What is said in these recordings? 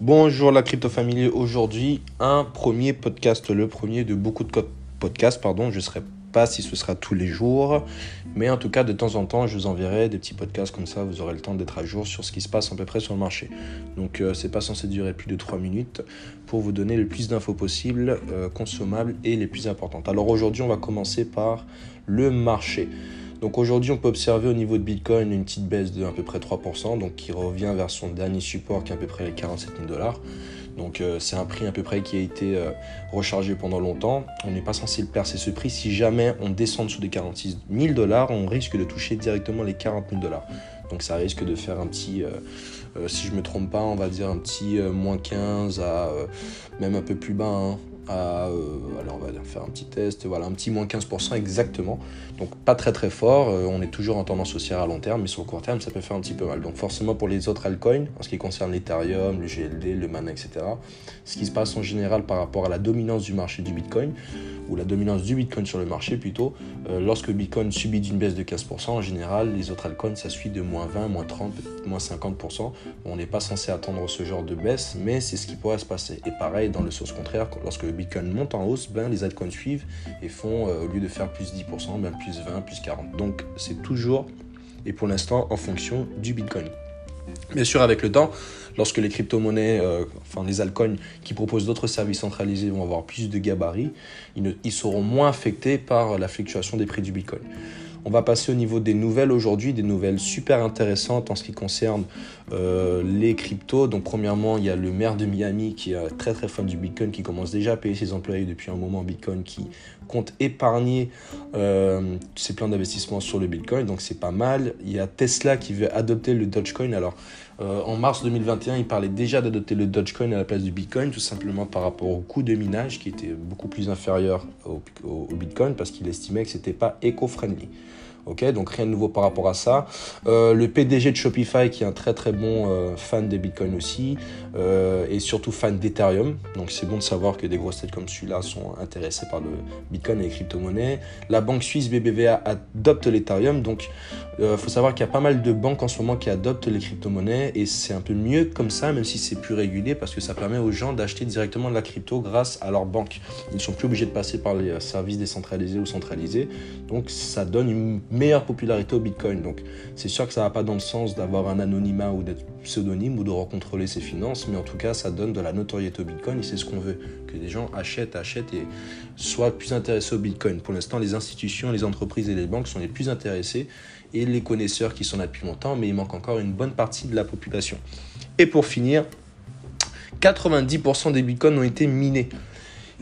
Bonjour la crypto famille. Aujourd'hui, un premier podcast, le premier de beaucoup de podcasts, pardon. Je ne sais pas si ce sera tous les jours, mais en tout cas, de temps en temps, je vous enverrai des petits podcasts comme ça. Vous aurez le temps d'être à jour sur ce qui se passe à peu près sur le marché. Donc, euh, c'est pas censé durer plus de 3 minutes pour vous donner le plus d'infos possible, euh, consommables et les plus importantes. Alors aujourd'hui, on va commencer par le marché. Donc aujourd'hui, on peut observer au niveau de Bitcoin une petite baisse de à peu près 3%, donc qui revient vers son dernier support qui est à peu près les 47 000 dollars. Donc euh, c'est un prix à peu près qui a été euh, rechargé pendant longtemps. On n'est pas censé le percer ce prix. Si jamais on descend dessous des 46 000 dollars, on risque de toucher directement les 40 000 dollars. Donc ça risque de faire un petit, euh, si je me trompe pas, on va dire un petit moins 15 à même un peu plus bas, hein euh, alors on va faire un petit test, voilà, un petit moins 15% exactement. Donc pas très très fort, euh, on est toujours en tendance haussière à long terme, mais sur le court terme ça peut faire un petit peu mal. Donc forcément pour les autres altcoins, en ce qui concerne l'Ethereum, le GLD, le MANA, etc., ce qui se passe en général par rapport à la dominance du marché du Bitcoin, ou la dominance du Bitcoin sur le marché plutôt, euh, lorsque Bitcoin subit une baisse de 15%, en général, les autres altcoins, ça suit de moins 20, moins 30, moins 50%. On n'est pas censé attendre ce genre de baisse, mais c'est ce qui pourrait se passer. Et pareil, dans le sens contraire, lorsque Bitcoin monte en hausse, ben, les altcoins suivent et font, euh, au lieu de faire plus 10%, ben, plus 20, plus 40. Donc c'est toujours, et pour l'instant, en fonction du Bitcoin. Bien sûr, avec le temps, lorsque les crypto-monnaies, euh, enfin les altcoins qui proposent d'autres services centralisés vont avoir plus de gabarits, ils, ils seront moins affectés par la fluctuation des prix du Bitcoin. On va passer au niveau des nouvelles aujourd'hui, des nouvelles super intéressantes en ce qui concerne euh, les cryptos. Donc premièrement, il y a le maire de Miami qui est très très fan du Bitcoin, qui commence déjà à payer ses employés depuis un moment Bitcoin, qui compte épargner euh, ses plans d'investissement sur le Bitcoin. Donc c'est pas mal. Il y a Tesla qui veut adopter le Dogecoin. Alors euh, en mars 2021, il parlait déjà d'adopter le Dogecoin à la place du Bitcoin, tout simplement par rapport au coût de minage qui était beaucoup plus inférieur au, au Bitcoin parce qu'il estimait que c'était pas éco-friendly. Ok, donc rien de nouveau par rapport à ça. Euh, le PDG de Shopify, qui est un très très bon euh, fan des Bitcoin aussi, euh, et surtout fan d'Ethereum. Donc c'est bon de savoir que des grosses têtes comme celui-là sont intéressés par le Bitcoin et les crypto-monnaies. La banque suisse BBVA adopte l'Ethereum. Donc il faut savoir qu'il y a pas mal de banques en ce moment qui adoptent les crypto-monnaies, et c'est un peu mieux comme ça, même si c'est plus régulier, parce que ça permet aux gens d'acheter directement de la crypto grâce à leur banque. Ils ne sont plus obligés de passer par les services décentralisés ou centralisés. Donc ça donne une meilleure popularité au Bitcoin. Donc c'est sûr que ça va pas dans le sens d'avoir un anonymat ou d'être pseudonyme ou de recontrôler ses finances, mais en tout cas ça donne de la notoriété au Bitcoin et c'est ce qu'on veut, que les gens achètent, achètent et soient plus intéressés au Bitcoin. Pour l'instant, les institutions, les entreprises et les banques sont les plus intéressés et les connaisseurs qui sont là depuis longtemps, mais il manque encore une bonne partie de la population. Et pour finir, 90% des bitcoins ont été minés.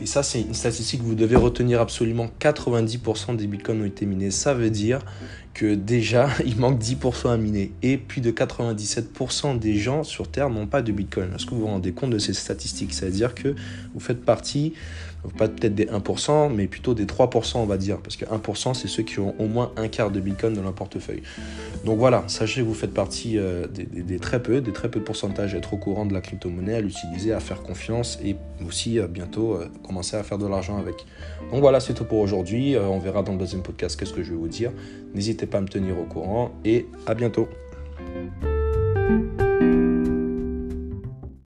Et ça, c'est une statistique que vous devez retenir absolument. 90% des bitcoins ont été minés. Ça veut dire que déjà, il manque 10% à miner. Et plus de 97% des gens sur Terre n'ont pas de bitcoin. Est-ce que vous vous rendez compte de ces statistiques? Ça veut dire que vous faites partie pas peut-être des 1%, mais plutôt des 3%, on va dire. Parce que 1%, c'est ceux qui ont au moins un quart de Bitcoin dans leur portefeuille. Donc voilà, sachez que vous faites partie euh, des, très peu, des très peu de pourcentage à être au courant de la crypto-monnaie, à l'utiliser, à faire confiance et aussi euh, bientôt euh, commencer à faire de l'argent avec. Donc voilà, c'est tout pour aujourd'hui. on verra dans le deuxième podcast qu'est-ce que je vais vous dire. N'hésitez pas à me tenir au courant et à bientôt.